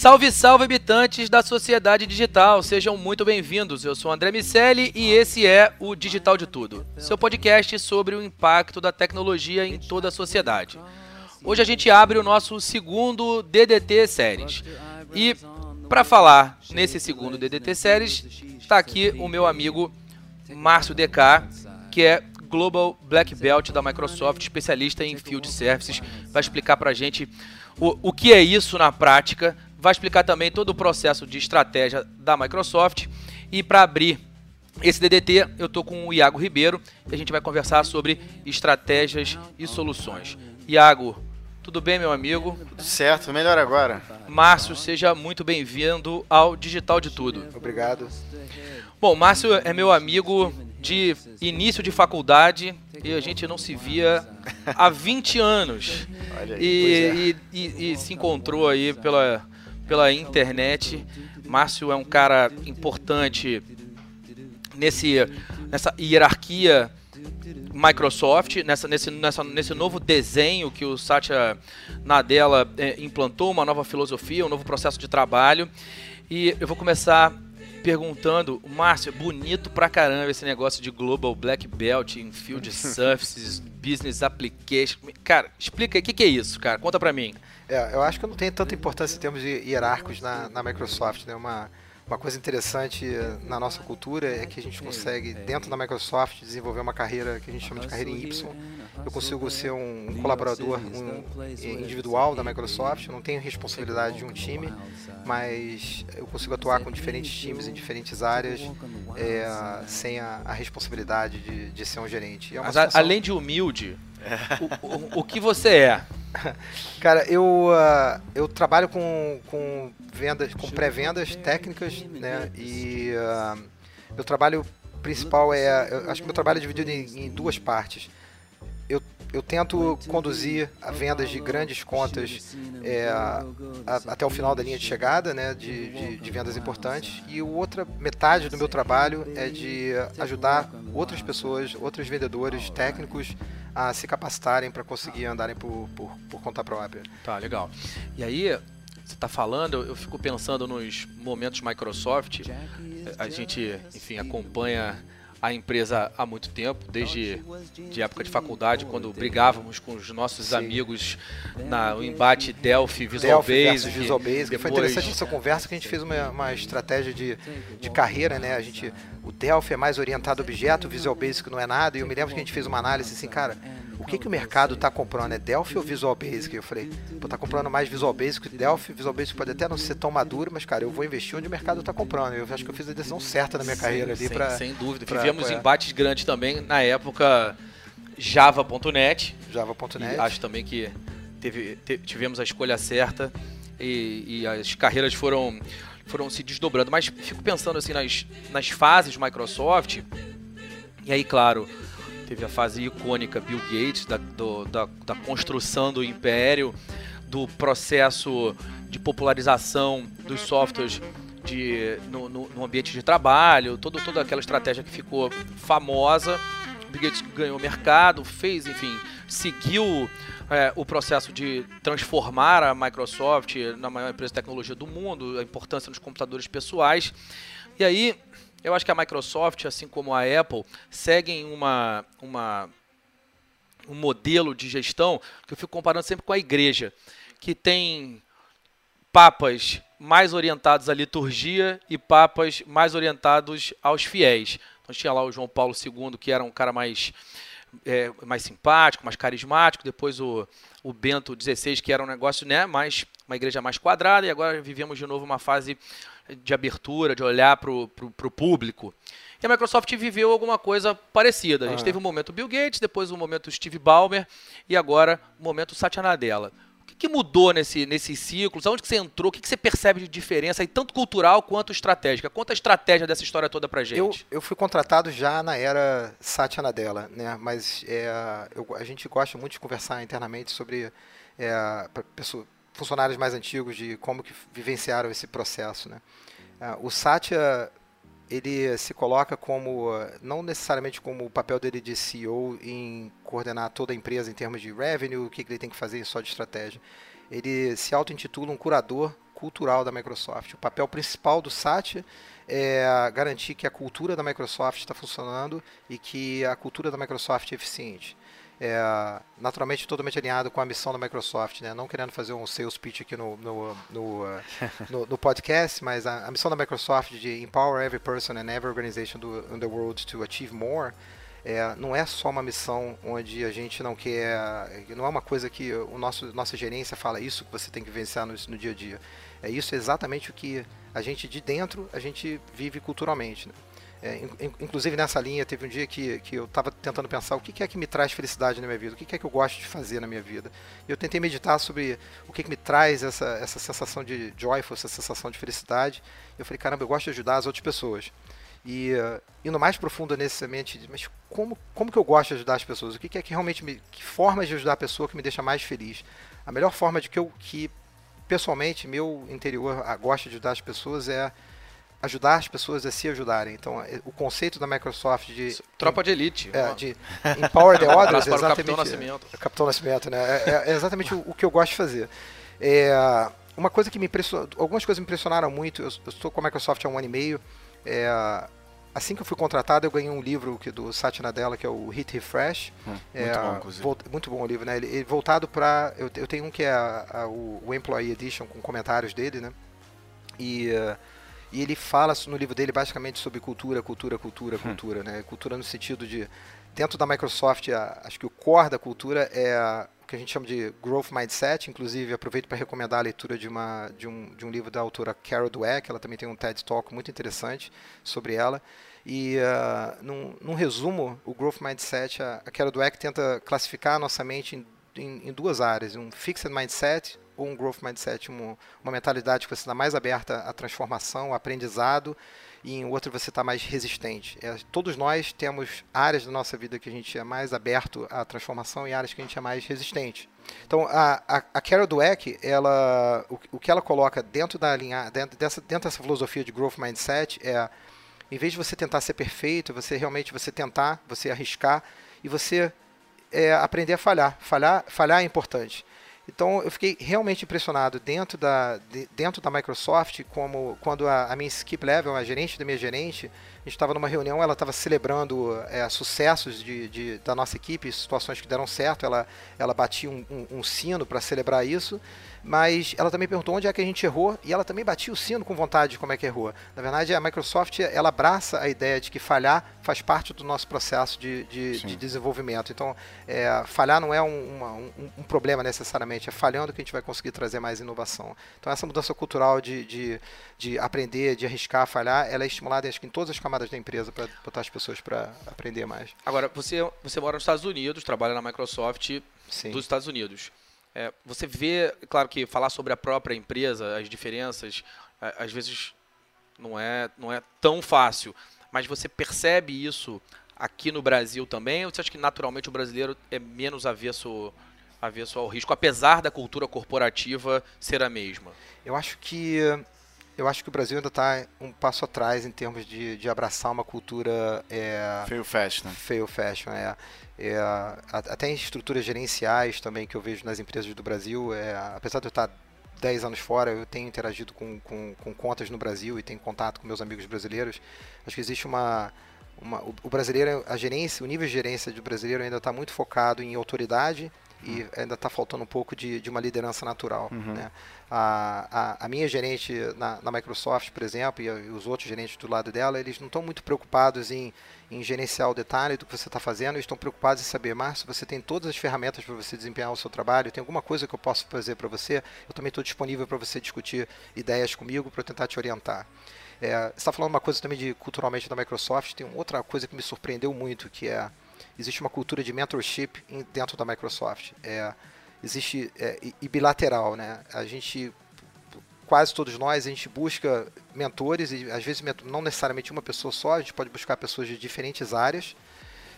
Salve, salve, habitantes da sociedade digital, sejam muito bem-vindos. Eu sou André Miceli e esse é o Digital de Tudo, seu podcast sobre o impacto da tecnologia em toda a sociedade. Hoje a gente abre o nosso segundo DDT Séries. E para falar nesse segundo DDT Séries, está aqui o meu amigo Márcio DK, que é Global Black Belt da Microsoft, especialista em Field Services, vai explicar para a gente o, o que é isso na prática, vai explicar também todo o processo de estratégia da Microsoft. E para abrir esse DDT, eu estou com o Iago Ribeiro e a gente vai conversar sobre estratégias e soluções. Iago, tudo bem, meu amigo? Tudo certo, melhor agora. Márcio, seja muito bem-vindo ao Digital de Tudo. Obrigado. Bom, Márcio é meu amigo de início de faculdade e a gente não se via há 20 anos. Olha aí, E, é. e- e- e se encontrou aí pela, pela internet. Márcio é um cara importante nesse, nessa hierarquia Microsoft, nessa, nesse, nessa, nesse novo desenho que o Satya Nadella eh, implantou, uma nova filosofia, um novo processo de trabalho. E eu vou começar perguntando, Márcio, é bonito pra caramba esse negócio de Global Black Belt em Field Services, Business Application. Cara, explica aí, o que, que é isso, cara? Conta pra mim. É, eu acho que não tem tanta importância em termos de hierárquicos na, na Microsoft, né? Uma, uma coisa interessante eh, na nossa cultura é que a gente consegue, dentro da Microsoft, desenvolver uma carreira que a gente chama de carreira em Y. Eu consigo ser um colaborador um, individual da Microsoft, eu não tenho responsabilidade de um time, mas eu consigo atuar com diferentes times em diferentes áreas é, sem a, a responsabilidade de, de ser um gerente. É uma Mas a- situação- além de humilde, o, o, o que você é? Cara, eu, ah, eu trabalho com, com vendas, com pré-vendas técnicas, né? E ah, meu trabalho principal é, acho que meu trabalho é dividido em, em duas partes. Eu, tento conduzir a vendas de grandes contas é, a- até o final da linha de chegada, né? De, de, de vendas importantes. E outra metade do meu trabalho é de ajudar outras pessoas, outros vendedores técnicos a se capacitarem para conseguir andarem por, por, por conta própria. Tá, legal. E aí, você tá falando, eu fico pensando nos momentos Microsoft. A gente, enfim, acompanha a empresa há muito tempo, desde de época de faculdade, quando brigávamos com os nossos Sim. amigos na, no embate Delphi Visual Delphi Basic. Visual Basic. Foi depois- interessante essa conversa que a gente fez uma, uma estratégia de, de carreira, né? A gente, o Delphi é mais orientado a objeto, o Visual Basic não é nada. E eu me lembro que a gente fez uma análise assim, cara, o que, que o mercado tá comprando? É Delphi ou Visual Basic? Eu falei, pô, tá comprando mais Visual Basic que Delphi. Visual Basic pode até não ser tão maduro, mas, cara, eu vou investir onde o mercado tá comprando. Eu acho que eu fiz a decisão certa na minha carreira ali sem, pra sem dúvida. pra Vivemos apoiar. embates grandes também na época Java.net. Java.net. Acho também que teve, te- tivemos a escolha certa e, e as carreiras foram, foram se desdobrando. Mas fico pensando assim nas, nas fases Microsoft. E aí, claro, teve a fase icônica Bill Gates, da, do- da, da construção do império, do processo de popularização dos softwares de, no, no- no ambiente de trabalho, todo, toda aquela estratégia que ficou famosa. Bill Gates ganhou mercado, fez, enfim, seguiu é, o processo de transformar a Microsoft na maior empresa de tecnologia do mundo, a importância nos computadores pessoais. E aí, eu acho que a Microsoft, assim como a Apple, seguem uma, uma, um modelo de gestão que eu fico comparando sempre com a igreja, que tem papas mais orientados à liturgia e papas mais orientados aos fiéis. Então tinha lá o João Paulo II, que era um cara mais, é, mais simpático, mais carismático, depois o, o Bento XVI, que era um negócio, né, mais, uma igreja mais quadrada, e agora vivemos de novo uma fase de abertura, de olhar para o público. E a Microsoft viveu alguma coisa parecida. A gente ah. teve um momento Bill Gates, depois um momento Steve Ballmer e agora o um momento Satya Nadella que mudou nesse, nesses ciclos? Aonde que você entrou? O que, que você percebe de diferença, aí, tanto cultural quanto estratégica? Conta a estratégia dessa história toda pra gente. Eu, eu fui contratado já na era Satya Nadella, né? Mas é, eu, a gente gosta muito de conversar internamente sobre é, pessoa, funcionários mais antigos, de como que vivenciaram esse processo, né? É, o Satya ele se coloca como, não necessariamente como o papel dele de CEO em coordenar toda a empresa em termos de revenue, o que ele tem que fazer só de estratégia. Ele se auto-intitula um curador cultural da Microsoft. O papel principal do Satya é garantir que a cultura da Microsoft está funcionando e que a cultura da Microsoft é eficiente é, naturalmente totalmente alinhado com a missão da Microsoft, né? não querendo fazer um sales pitch aqui no, no, no, uh, no, no podcast, mas a, a, missão da Microsoft de empower every person and every organization do, in the world to achieve more é, não é só uma missão onde a gente não quer, não é uma coisa que o nosso nossa gerência fala isso que você tem que vencer no, no dia a dia. É isso exatamente o que a gente de dentro a gente vive culturalmente. Né? É, inclusive nessa linha, teve um dia que, que eu estava tentando pensar o que, é que me traz felicidade na minha vida, o que, é que eu gosto de fazer na minha vida. E eu tentei meditar sobre o que, me traz essa, essa sensação de joyful, essa sensação de felicidade. Eu falei, caramba, eu gosto de ajudar as outras pessoas. E uh, indo mais profundo nesse mente, mas como, como que eu gosto de ajudar as pessoas? O que, que é que realmente me. Que formas de ajudar a pessoa que me deixa mais feliz? A melhor forma de que eu que pessoalmente meu interior gosta de ajudar as pessoas é ajudar as pessoas a se ajudarem. Então, é, o conceito da Microsoft de tropa de elite, é, de empower the others, é exatamente, Capitão Nascimento. É, Capitão Nascimento, né? É, é exatamente o, o, que eu gosto de fazer. É, uma coisa que me impressionou, algumas coisas me impressionaram muito. Eu, eu estou com a Microsoft há um ano e meio. É, assim que eu fui contratado, eu ganhei um livro que, do Satya Nadella, que é o Hit Refresh. Hum, muito bom, inclusive. Volt, muito bom o livro, né? Ele, ele voltado para. Eu, eu, tenho um que é a, a, o, o Employee Edition com comentários dele, né? E. Uh, e ele fala no livro dele basicamente sobre cultura, cultura, cultura, hum. cultura, né? Cultura no sentido de dentro da Microsoft, a, acho que o core da cultura é a, o que a gente chama de growth mindset. Inclusive, aproveito para recomendar a leitura de, uma, de, um, de um livro da autora Carol Dweck. Ela também tem um TED Talk muito interessante sobre ela. E, uh, num, num, resumo, o growth mindset, a, a Carol Dweck tenta classificar a nossa mente em, em, em duas áreas: um fixed mindset ou um growth mindset, uma, uma mentalidade que você está mais aberta à transformação, ao aprendizado, e em outra você está mais resistente. É, todos nós temos áreas da nossa vida que a gente é mais aberto à transformação e áreas que a gente é mais resistente. Então, a, a, a Carol Dweck, ela, o, o que ela coloca dentro da linha, dentro dessa, dentro dessa filosofia de growth mindset é, em vez de você tentar ser perfeito, você realmente você tentar, você arriscar e você é, aprender a falhar. Falhar, falhar é importante. Então eu fiquei realmente impressionado dentro da, de, dentro da Microsoft, como quando a, a minha skip level, a gerente da minha gerente, a gente estava numa reunião, ela estava celebrando é, sucessos de, de, da nossa equipe, situações que deram certo, ela, ela batia um, um, um sino para celebrar isso mas ela também perguntou onde é que a gente errou e ela também batia o sino com vontade de como é que errou. Na verdade, a Microsoft ela abraça a ideia de que falhar faz parte do nosso processo de, de, de desenvolvimento. Então, é, falhar não é um, uma, um, um, problema necessariamente, é falhando que a gente vai conseguir trazer mais inovação. Então, essa mudança cultural de, de, de aprender, de arriscar, falhar, ela é estimulada acho que em todas as camadas da empresa para botar as pessoas para aprender mais. Agora, você, você mora nos Estados Unidos, trabalha na Microsoft Sim. dos Estados Unidos. É, você vê, claro que falar sobre a própria empresa, as diferenças, às vezes não é, não é tão fácil, mas você percebe isso aqui no Brasil também? Ou você acha que naturalmente o brasileiro é menos avesso, avesso ao risco, apesar da cultura corporativa ser a mesma? Eu acho que eu acho que o Brasil ainda está um passo atrás em termos de, de abraçar uma cultura é, Fail né? fail fashion. É, é, até em estruturas gerenciais também que eu vejo nas empresas do Brasil, é, apesar de eu estar 10 anos fora, eu tenho interagido com, com, com contas no Brasil e tenho contato com meus amigos brasileiros. Acho que existe uma, uma o, o brasileiro, a gerência, o nível de gerência do brasileiro ainda está muito focado em autoridade e ainda está faltando um pouco de, de uma liderança natural. Uhum. Né? A, a, a, minha gerente na, na, Microsoft, por exemplo, e, e, os outros gerentes do lado dela, eles não estão muito preocupados em, em gerenciar o detalhe do que você está fazendo, eles estão preocupados em saber, Márcio, você tem todas as ferramentas para você desempenhar o seu trabalho, tem alguma coisa que eu posso fazer para você, eu também estou disponível para você discutir ideias comigo, para tentar te orientar. É, você está falando uma coisa também de culturalmente da Microsoft, tem outra coisa que me surpreendeu muito, que é existe uma cultura de mentorship dentro da Microsoft. É, existe é, e bilateral, né? A gente quase todos nós a gente busca mentores e às vezes não necessariamente uma pessoa só, a gente pode buscar pessoas de diferentes áreas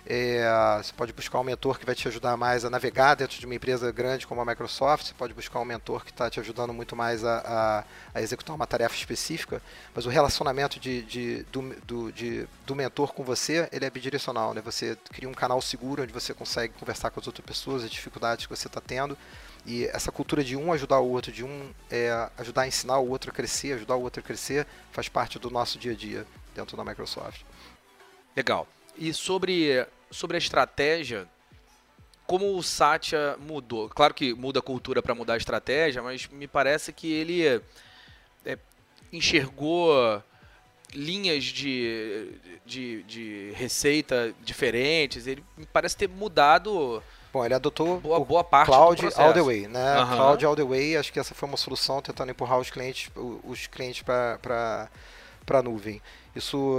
é, você pode buscar um mentor que vai te ajudar mais a navegar dentro de uma empresa grande como a Microsoft. Você pode buscar um mentor que está te ajudando muito mais a, a, a, executar uma tarefa específica. Mas o relacionamento de, de, do, do, de, do mentor com você ele é bidirecional. Né? Você cria um canal seguro onde você consegue conversar com as outras pessoas, as dificuldades que você está tendo. E essa cultura de um ajudar o outro, de um é, ajudar a ensinar o outro a crescer, ajudar o outro a crescer, faz parte do nosso dia a dia dentro da Microsoft. Legal. E sobre, sobre a estratégia, como o Satya mudou? Claro que muda a cultura para mudar a estratégia, mas me parece que ele é, enxergou linhas de, de, de, receita diferentes. Ele me parece ter mudado. Bom, ele adotou boa, boa parte Cloud All the Way, né? Uhum. Cloud All the Way, acho que essa foi uma solução tentando empurrar os clientes, os clientes para a nuvem. Isso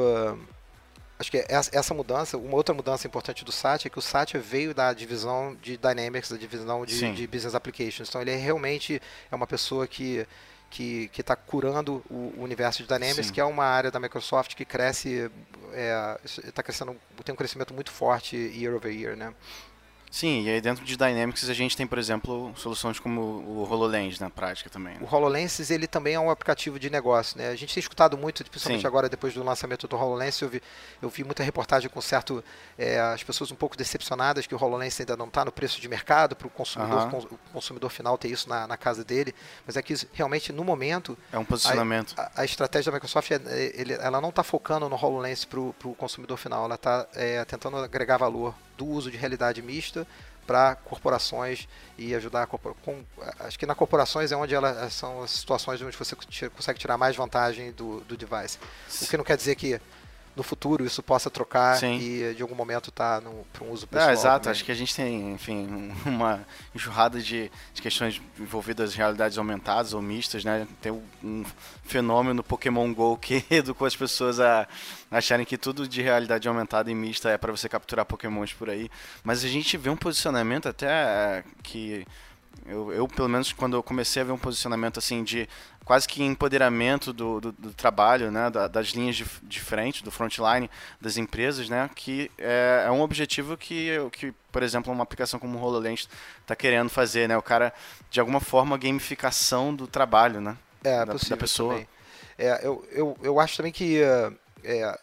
acho que essa mudança, uma outra mudança importante do Satya é que o Satya veio da divisão de Dynamics, da divisão de, de Business Applications. Então ele é realmente é uma pessoa que que está curando o, universo de Dynamics, Sim. que é uma área da Microsoft que cresce, está é, crescendo, tem um crescimento muito forte year over year, né? Sim, e aí dentro de Dynamics a gente tem, por exemplo, soluções como o HoloLens na prática também. Né? O HoloLens ele também é um aplicativo de negócio, né? A gente tem escutado muito, principalmente Sim. agora depois do lançamento do HoloLens, eu vi, eu vi muita reportagem com certo é, as pessoas um pouco decepcionadas que o HoloLens ainda não está no preço de mercado para o consumidor, uhum. o consumidor final ter isso na, na, casa dele, mas é que realmente no momento é um posicionamento. A, a, a estratégia da Microsoft é, ele, ela não está focando no HoloLens para o consumidor final, ela está é, tentando agregar valor do uso de realidade mista para corporações e ajudar a com... acho que na corporações é onde elas são as situações onde você consegue tirar mais vantagem do, do device. O que não quer dizer que no futuro isso possa trocar Sim. e de algum momento tá para um uso pessoal. É, exato, também. acho que a gente tem, enfim, uma enxurrada de, de, questões envolvidas em realidades aumentadas ou mistas, né? Tem um fenômeno Pokémon GO que educou as pessoas a acharem que tudo de realidade aumentada e mista é para você capturar Pokémons por aí. Mas a gente vê um posicionamento até é, que eu, eu, pelo menos, quando eu comecei a ver um posicionamento assim de quase que empoderamento do, do, do trabalho, né, da, das linhas de, de, frente, do frontline das empresas, né, que é, é, um objetivo que, que, por exemplo, uma aplicação como o HoloLens está querendo fazer, né, o cara, de alguma forma, gamificação do trabalho, né, é, da, da pessoa. É, eu, eu, eu acho também que é,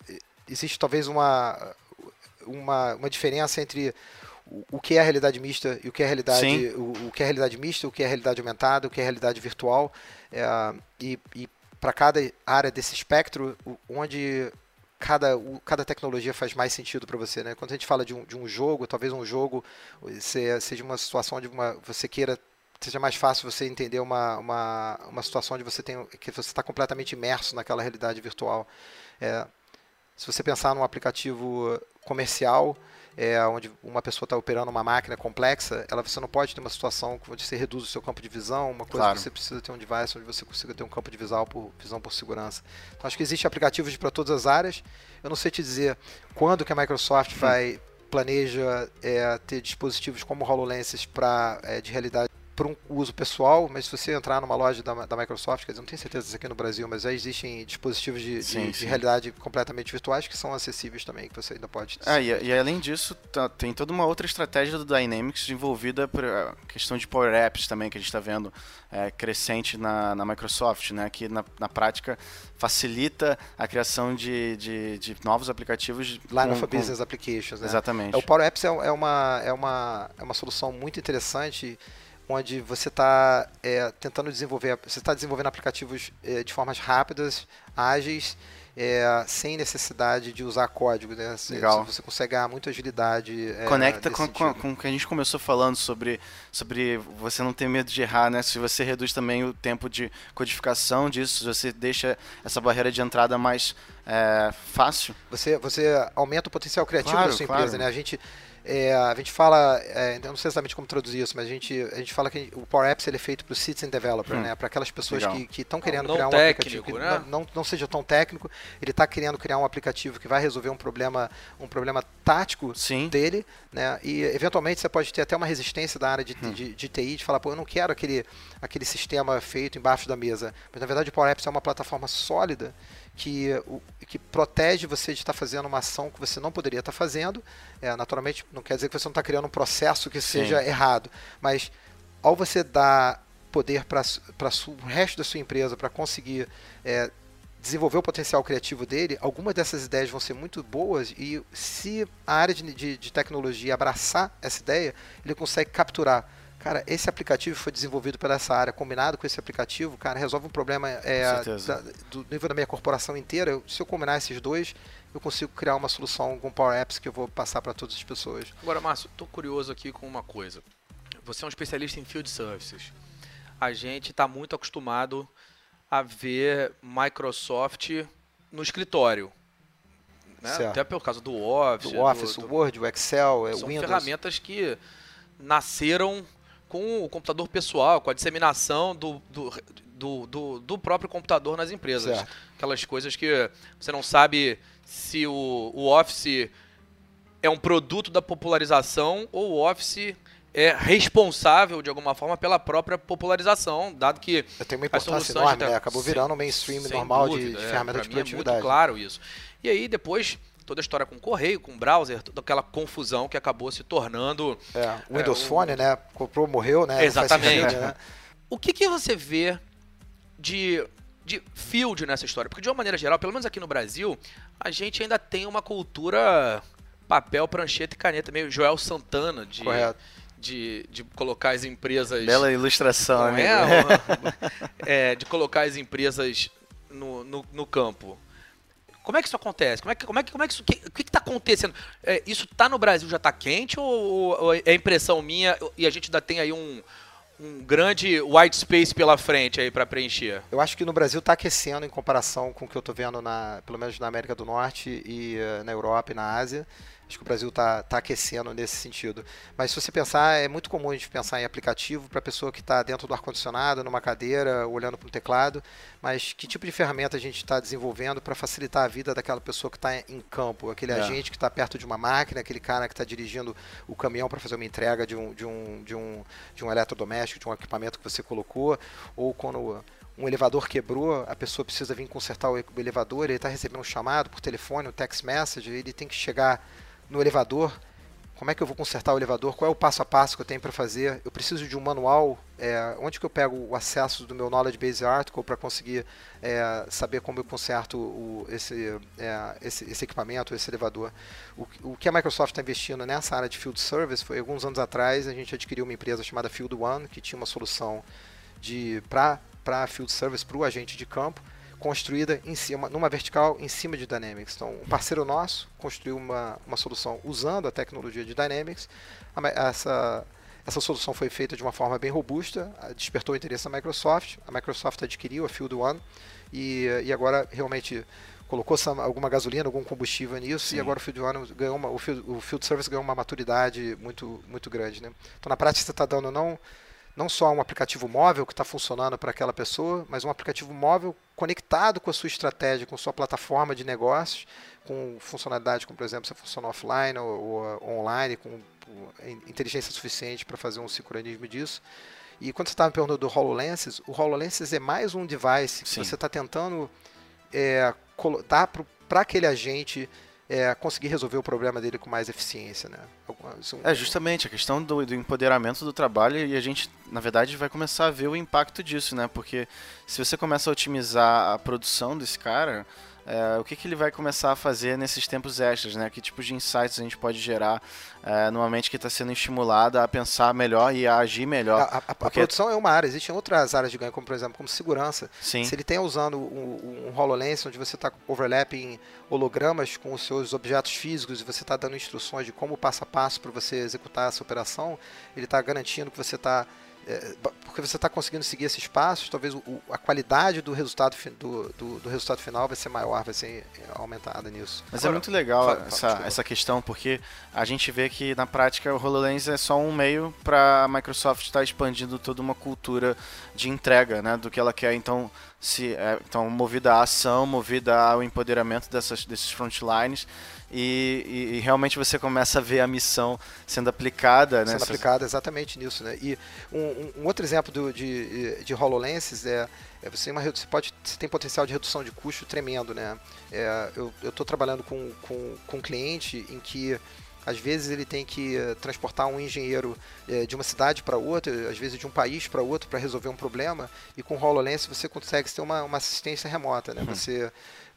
existe talvez uma, uma, uma diferença entre o que é a realidade mista e o que é a realidade o, o, que é realidade mista, o que é realidade aumentada, o que é realidade virtual é, e, e para cada área desse espectro onde cada, o, cada tecnologia faz mais sentido para você, né? Quando a gente fala de um, de um jogo, talvez um jogo seja uma situação onde uma, você queira seja mais fácil você entender uma, uma, uma situação onde você tem que você está completamente imerso naquela realidade virtual. É, se você pensar num aplicativo comercial, é, onde uma pessoa está operando uma máquina complexa, ela você não pode ter uma situação onde você reduz o seu campo de visão, uma coisa claro. que você precisa ter um device onde você consiga ter um campo de visão por, visão por segurança. Então acho que existe aplicativos para todas as áreas. Eu não sei te dizer quando que a Microsoft hum. vai planeja é, ter dispositivos como HoloLens para é, de realidade para um uso pessoal, mas se você entrar numa loja da, da Microsoft, quer dizer, não tenho certeza disso aqui no Brasil, mas já existem dispositivos de, sim, de, sim. de realidade completamente virtuais que são acessíveis também, que você ainda pode. Ah, e, e, além disso, tá, tem toda uma outra estratégia do Dynamics envolvida por a questão de Power Apps também, que a gente está vendo é, crescente na, na Microsoft, né? Que na, na prática facilita a criação de, de, de novos aplicativos. Line of Business com... Applications, né? Exatamente. É, o Power Apps é, é, uma, é, uma, é uma solução muito interessante onde você está é, tentando desenvolver, você está desenvolvendo aplicativos é, de formas rápidas, ágeis, é, sem necessidade de usar código. Né? Legal. Você consegue ganhar muita agilidade. É, Conecta com, com, com, o que a gente começou falando sobre, sobre você não ter medo de errar, né? Se você reduz também o tempo de codificação disso, você deixa essa barreira de entrada mais é, fácil. Você, você aumenta o potencial criativo claro, da sua empresa, claro. né? A gente é, a gente fala, é, eu não sei exatamente como traduzir isso, mas a gente, a gente fala que o Power Apps ele é feito para o Citizen Developer, hum. né? Para aquelas pessoas Legal. que estão querendo não, criar um aplicativo que né? não, não seja tão técnico, ele está querendo criar um aplicativo que vai resolver um problema, um problema tático Sim. dele, né? E eventualmente você pode ter até uma resistência da área de, hum. de, de, TI de falar, pô, eu não quero aquele, aquele sistema feito embaixo da mesa. Mas na verdade o Power Apps é uma plataforma sólida que, o, que protege você de estar fazendo uma ação que você não poderia estar fazendo. É, naturalmente, não quer dizer que você não está criando um processo que Sim. seja errado, mas ao você dar poder para o resto da sua empresa para conseguir é, desenvolver o potencial criativo dele, algumas dessas ideias vão ser muito boas e se a área de, de, de tecnologia abraçar essa ideia, ele consegue capturar Cara, esse aplicativo foi desenvolvido pela essa área, combinado com esse aplicativo, cara, resolve um problema é, da, do nível da minha corporação inteira. Eu, se eu combinar esses dois, eu consigo criar uma solução com Power Apps que eu vou passar para todas as pessoas. Agora, Márcio, estou curioso aqui com uma coisa. Você é um especialista em field services. A gente está muito acostumado a ver Microsoft no escritório. Né? Até por causa do Office. Do Office, do, do... Word, o Excel, São Windows. São ferramentas que nasceram com o computador pessoal, com a disseminação do, do, do, do, do próprio computador nas empresas. Certo. Aquelas coisas que você não sabe se o, o Office é um produto da popularização ou o Office é responsável de alguma forma pela própria popularização, dado que tem uma importância enorme, né? acabou virando um mainstream normal dúvida, de, de é, ferramenta de produtividade. É muito claro isso. E aí depois toda a história com o correio, com o browser, toda aquela confusão que acabou se tornando. É, o Windows é, Phone, né? Comprou, morreu, né? Exatamente. Sentido, né? O que, que você vê de, de field nessa história? Porque, de uma maneira geral, pelo menos aqui no Brasil, a gente ainda tem uma cultura papel, prancheta e caneta, meio Joel Santana de. Correto. De, de colocar as empresas. Bela ilustração, né? É, é, de colocar as empresas no, no, no campo. Como é que isso acontece? Como é que, como é que, como é que isso, que, o que está acontecendo? É, isso está no Brasil já está quente ou, ou, é impressão minha e a gente ainda tem aí um, um grande white space pela frente aí para preencher? Eu acho que no Brasil está aquecendo em comparação com o que eu estou vendo na, pelo menos na América do Norte e uh, na Europa e na Ásia. Acho que o Brasil está tá aquecendo nesse sentido. Mas se você pensar, é muito comum a gente pensar em aplicativo para a pessoa que está dentro do ar-condicionado, numa cadeira, olhando para um teclado. Mas que tipo de ferramenta a gente está desenvolvendo para facilitar a vida daquela pessoa que está em campo? Aquele é. agente que está perto de uma máquina, aquele cara que está dirigindo o caminhão para fazer uma entrega de um, de, um, de, um, de um eletrodoméstico, de um equipamento que você colocou, ou quando um elevador quebrou, a pessoa precisa vir consertar o elevador, ele está recebendo um chamado por telefone, um text message, ele tem que chegar no elevador, como é que eu vou consertar o elevador, qual é o passo a passo que eu tenho para fazer, eu preciso de um manual, é, onde que eu pego o acesso do meu Knowledge Base Article para conseguir é, saber como eu conserto o, esse, é, esse, esse, equipamento, esse elevador. O, o que a Microsoft está investindo nessa área de Field Service foi, alguns anos atrás, a gente adquiriu uma empresa chamada Field One, que tinha uma solução para Field Service, para o agente de campo, construída em cima, numa vertical em cima de Dynamics. Então, um parceiro nosso construiu uma, uma solução usando a tecnologia de Dynamics. Essa, essa solução foi feita de uma forma bem robusta, despertou o interesse da Microsoft. A Microsoft adquiriu a Field One e, e agora realmente colocou alguma gasolina, algum combustível nisso Sim. e agora o Field One ganhou uma, o, Field, o Field Service ganhou uma maturidade muito, muito grande. Né? Então, na prática, você está dando não não só um aplicativo móvel que está funcionando para aquela pessoa, mas um aplicativo móvel conectado com a sua estratégia, com a sua plataforma de negócios, com funcionalidade como, por exemplo, se funciona offline ou, ou online, com inteligência suficiente para fazer um sincronismo disso. E quando você estava me perguntando do HoloLens, o HoloLens é mais um device que Sim. você está tentando é, dar para aquele agente é, conseguir resolver o problema dele com mais eficiência, né? Isso- É justamente a questão do, do empoderamento do trabalho e a gente, na verdade, vai começar a ver o impacto disso, né? Porque se você começa a otimizar a produção desse cara, é, o que, que ele vai começar a fazer nesses tempos extras, né? Que tipos de insights a gente pode gerar é, numa mente que está sendo estimulada a pensar melhor e a agir melhor. A, a- a Porque- produção é uma área, existem outras áreas de ganho, como por exemplo, como segurança. Sim, Se ele tem usando um, um HoloLens onde você está overlapping hologramas com os seus objetos físicos e você está dando instruções de como passo a passo para você executar essa operação, ele está garantindo que você está é, porque você está conseguindo seguir esses passos, talvez o- a qualidade do resultado, do, do, do resultado final vai ser maior, vai ser é, aumentada nisso. Mas é Agora, muito legal fala- fala, essa, essa questão, porque a gente vê que na prática o HoloLens é só um meio para a Microsoft estar expandindo toda uma cultura de entrega né, do que ela quer. Então, se, é, então movida à ação, movida ao empoderamento dessas, desses frontlines. E, e- e realmente você começa a ver a missão sendo aplicada. sendo nessas- aplicada exatamente nisso, né? E um, um- outro exemplo do- de, de HoloLenses é, é você, tem uma, você pode você tem potencial de redução de custo tremendo, né? É, eu estou trabalhando com, com, com um cliente em que às vezes ele tem que eh, transportar um engenheiro eh, de uma cidade para outra, às vezes de um país para outro para resolver um problema. E com o HoloLens você consegue ter uma, uma assistência remota, né? Você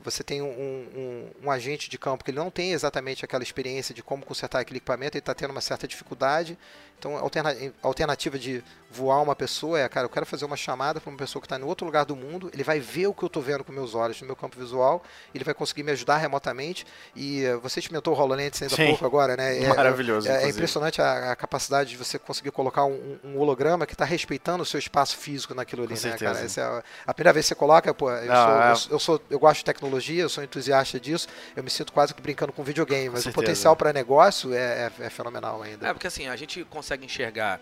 você tem um, um, um agente de campo que ele não tem exatamente aquela experiência de como consertar aquele equipamento, ele está tendo uma certa dificuldade. Então, a alterna- a alternativa de voar uma pessoa é, cara, eu quero fazer uma chamada para uma pessoa que está em outro lugar do mundo, ele vai ver o que eu estou vendo com meus olhos no meu campo visual, ele vai conseguir me ajudar remotamente. E eh, você experimentou o HoloLens ainda há Sim. pouco agora, né? É- Maravilhoso, É, é impressionante a, a capacidade de você conseguir colocar um, um holograma que está respeitando o seu espaço físico naquilo ali, Com né, certeza. cara? Essa é a, a primeira vez que você coloca, pô, eu, Não, sou, é- eu, eu sou- eu gosto de tecnologia, eu sou entusiasta disso, eu me sinto quase que brincando com videogame, mas o certeza. potencial para negócio é, é- é fenomenal ainda. É, porque assim, a gente consegue enxergar.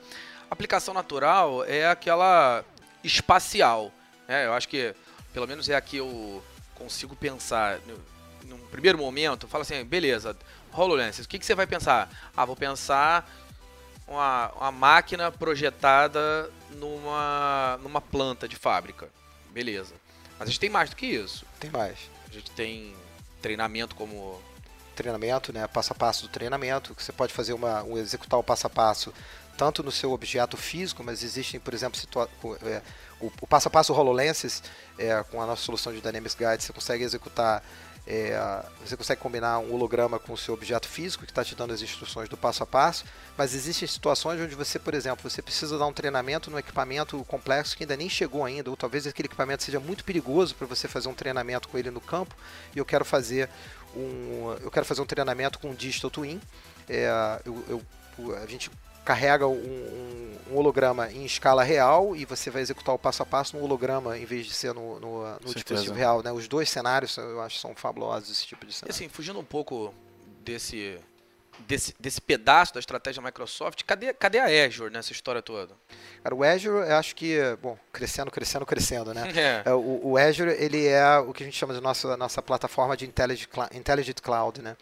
A aplicação natural é aquela espacial. né? eu acho que, pelo menos é a que eu consigo pensar. No, num primeiro momento, fala assim, beleza, HoloLens, o que, que você vai pensar? Ah, vou pensar uma, uma máquina projetada numa, numa planta de fábrica. Beleza. Mas a gente tem mais do que isso. Tem mais. A gente tem treinamento como Treinamento, né? Passo a passo do treinamento, que você pode fazer uma, um executar o passo a passo tanto no seu objeto físico, mas existem, por exemplo, situa é, o, o passo a passo HoloLenses, é, com a nossa solução de Dynamics Guide, você consegue executar, é, você consegue combinar um holograma com o seu objeto físico, que está te dando as instruções do passo a passo, mas existem situações onde você, por exemplo, você precisa dar um treinamento num equipamento complexo que ainda nem chegou ainda, ou talvez aquele equipamento seja muito perigoso para você fazer um treinamento com ele no campo, e eu quero fazer um, eu quero fazer um treinamento com um Digital Twin, é, eu, eu- a gente carrega um, um- um holograma em escala real e você vai executar o passo a passo no holograma em vez de ser no, no, no dispositivo real. Né? Os dois cenários eu acho que são fabulosos esse tipo de E cenário. assim, fugindo um pouco desse, desse, desse pedaço da estratégia da Microsoft, cadê, cadê a Azure nessa história toda? Cara, o Azure, eu acho que, bom, crescendo, crescendo, crescendo, né? É. É, O, o Azure, ele é o que a gente chama de nossa, nossa plataforma de Intelligent, Cloud, né?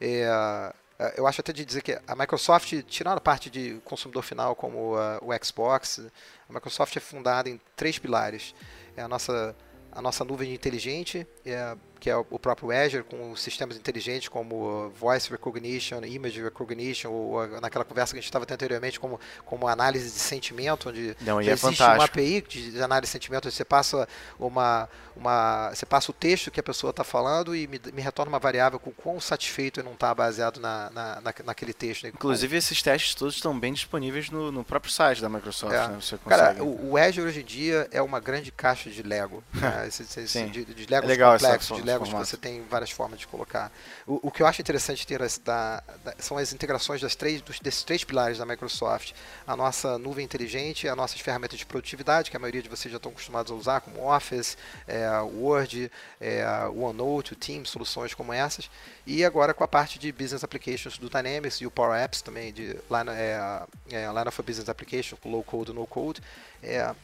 É, eu acho até de dizer que a Microsoft, tirando a parte de consumidor final, como o Xbox, a Microsoft é fundada em três pilares. É a nossa, a nossa nuvem inteligente, é, que é o próprio Azure, com sistemas inteligentes como uh, Voice Recognition, Image Recognition, ou naquela conversa que a gente estava tendo anteriormente, como, como análise de sentimento, onde Não, é existe uma fantástico. API de análise de sentimento, onde você passa uma, uma você passa o texto que a pessoa está falando e me, me retorna uma variável com quão satisfeito ele não está baseado na, na, na- naquele texto. né? Inclusive, esses testes todos estão bem disponíveis no, no próprio site da Microsoft. É. Né? Você consegue. Cara, o, o Azure hoje em dia é uma grande caixa de Lego. né? Esse- esse- de, de Legos É legal complexos, de Legos formato. você tem várias formas de colocar. O, o que eu acho interessante ter as- da- da- são as integrações das três, dos- desses três pilares da Microsoft. A nossa nuvem inteligente, as nossas ferramentas de produtividade, que a maioria de vocês já estão acostumados a usar, como Office, é, Word, é, OneNote, o Teams, soluções como essas. E agora com a parte de Business Applications do Dynamics e o Power Apps também, de Line, é, é, Line for Business Application, com Low Code, No Code. É,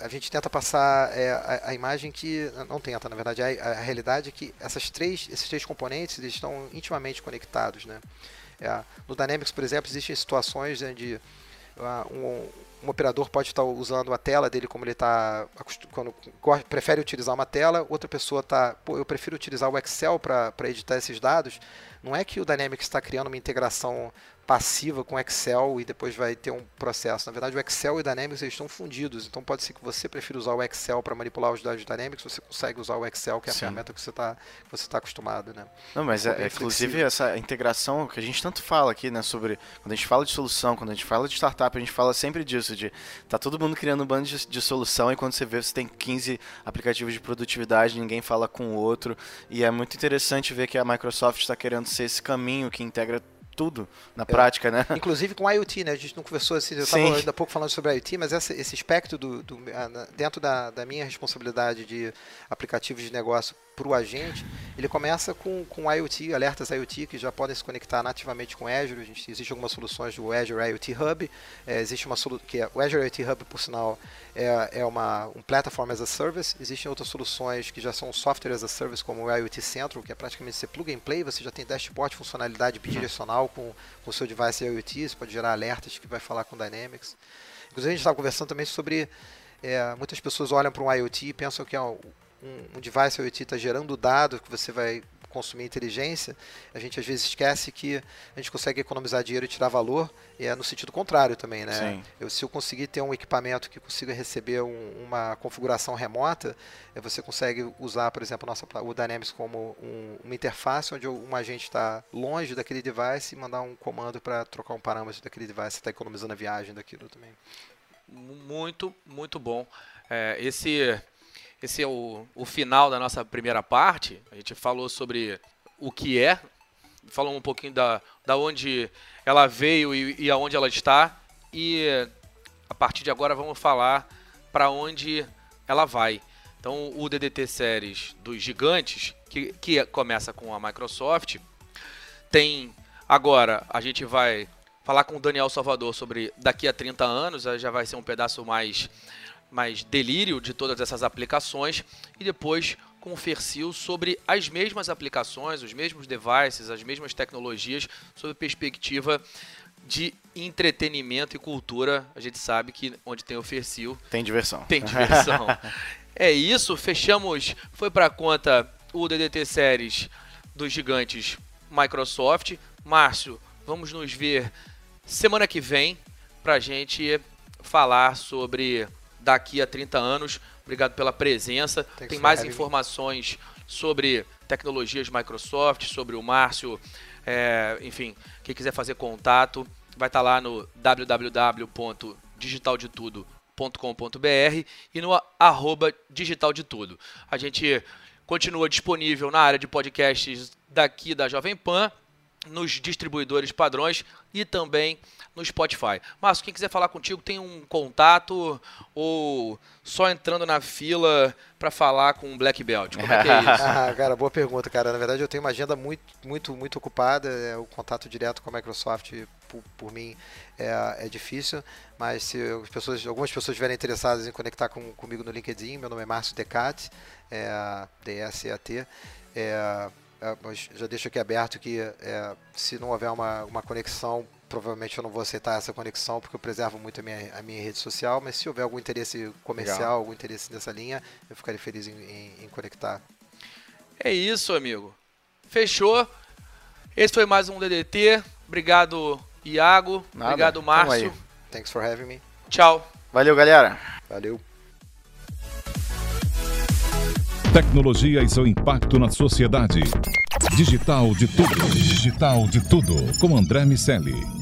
a gente tenta passar é, a, a imagem que não tenta, na verdade, a, a realidade é que essas três, esses três componentes estão intimamente conectados, né? É, no Dynamics, por exemplo, existem situações onde ah, um, um operador pode estar usando a tela dele como ele está quando prefere utilizar uma tela, outra pessoa está, eu prefiro utilizar o Excel para editar esses dados. Não é que o Dynamics está criando uma integração passiva com Excel e depois vai ter um processo. Na verdade, o Excel e o Dynamics eles estão fundidos. Então pode ser que você prefira usar o Excel para manipular os dados de Dynamics, você consegue usar o Excel, que é a Sim. ferramenta que você está tá acostumado, né? Não, mas é, inclusive essa integração que a gente tanto fala aqui, né, sobre quando a gente fala de solução, quando a gente fala de startup, a gente fala sempre disso, de tá todo mundo criando um bando de, de solução e quando você vê você tem 15 aplicativos de produtividade, ninguém fala com o outro e é muito interessante ver que a Microsoft está querendo ser esse caminho que integra tudo na é. prática, né? Inclusive com IoT, né? A gente não conversou assim, eu estava ainda há pouco falando sobre IoT, mas essa, esse espectro do, do dentro da, da, minha responsabilidade de aplicativos de negócio para o agente, ele começa com, com IoT, alertas IoT que já podem se conectar nativamente com Azure. A gente, existe algumas soluções do Azure IoT Hub, é, existe uma solução que é, o Azure IoT Hub, por sinal, é, é uma um platform as a service. Existem outras soluções que já são software as a service, como o IoT Central, que é praticamente ser plug and play. Você já tem dashboard, funcionalidade bidirecional com o seu device IoT. Você pode gerar alertas que vai falar com Dynamics. Inclusive a gente estava conversando também sobre é, muitas pessoas olham para um IoT e pensam que é um, um, device IoT está gerando dado que você vai consumir inteligência, a gente às vezes esquece que a gente consegue economizar dinheiro e tirar valor, e é no sentido contrário também, né? Eu, se eu conseguir ter um equipamento que consiga receber um, uma configuração remota, é, você consegue usar, por exemplo, nossa, o Dynamics como um, uma interface onde um agente está longe daquele device e mandar um comando para trocar um parâmetro daquele device, está economizando a viagem daquilo também. Muito, muito bom. É, esse esse é o, o final da nossa primeira parte. A gente falou sobre o que é, falou um pouquinho da, da onde ela veio e, e aonde ela está. E a partir de agora vamos falar para onde ela vai. Então, o DDT Series dos gigantes, que, que começa com a Microsoft, tem agora a gente vai falar com o Daniel Salvador sobre daqui a 30 anos, já vai ser um pedaço mais mais delírio de todas essas aplicações e depois com o Fercil sobre as mesmas aplicações, os mesmos devices, as mesmas tecnologias, sob perspectiva de entretenimento e cultura. A gente sabe que onde tem o Fercil tem diversão. Tem diversão. é isso, fechamos. Foi para conta o DDT Series dos gigantes Microsoft. Márcio, vamos nos ver semana que vem para a gente falar sobre daqui a 30 anos. Obrigado pela presença. Thanks Tem mais informações sobre tecnologias Microsoft, sobre o Márcio. É, enfim, quem quiser fazer contato, vai estar lá no www.digitaldetudo.com.br e no arroba digital de tudo. A gente continua disponível na área de podcasts daqui da Jovem Pan nos distribuidores padrões e também no Spotify. Márcio, quem quiser falar contigo tem um contato ou só entrando na fila para falar com o Black Belt? Como é que é isso? ah, cara, boa pergunta, cara. Na verdade, eu tenho uma agenda muito, muito, muito ocupada. É, o contato direto com a Microsoft, por, por mim, é, é, difícil. Mas se as pessoas, algumas pessoas estiverem interessadas em conectar com, comigo no LinkedIn, meu nome é Márcio Decat, é, D-S-E-A-T. É, é, mas já deixo aqui aberto que é, se não houver uma, uma conexão, provavelmente eu não vou aceitar essa conexão porque eu preservo muito a minha, a minha rede social, mas se houver algum interesse comercial, Legal. algum interesse nessa linha, eu ficaria feliz em, em, em conectar. É isso, amigo. Fechou. Esse foi mais um DDT. Obrigado, Iago. Nada. Obrigado, Márcio. Thanks for having me. Tchau. Valeu, galera. Valeu. Tecnologia e seu impacto na sociedade. Digital de tudo. Digital de tudo. Com André Miscelli.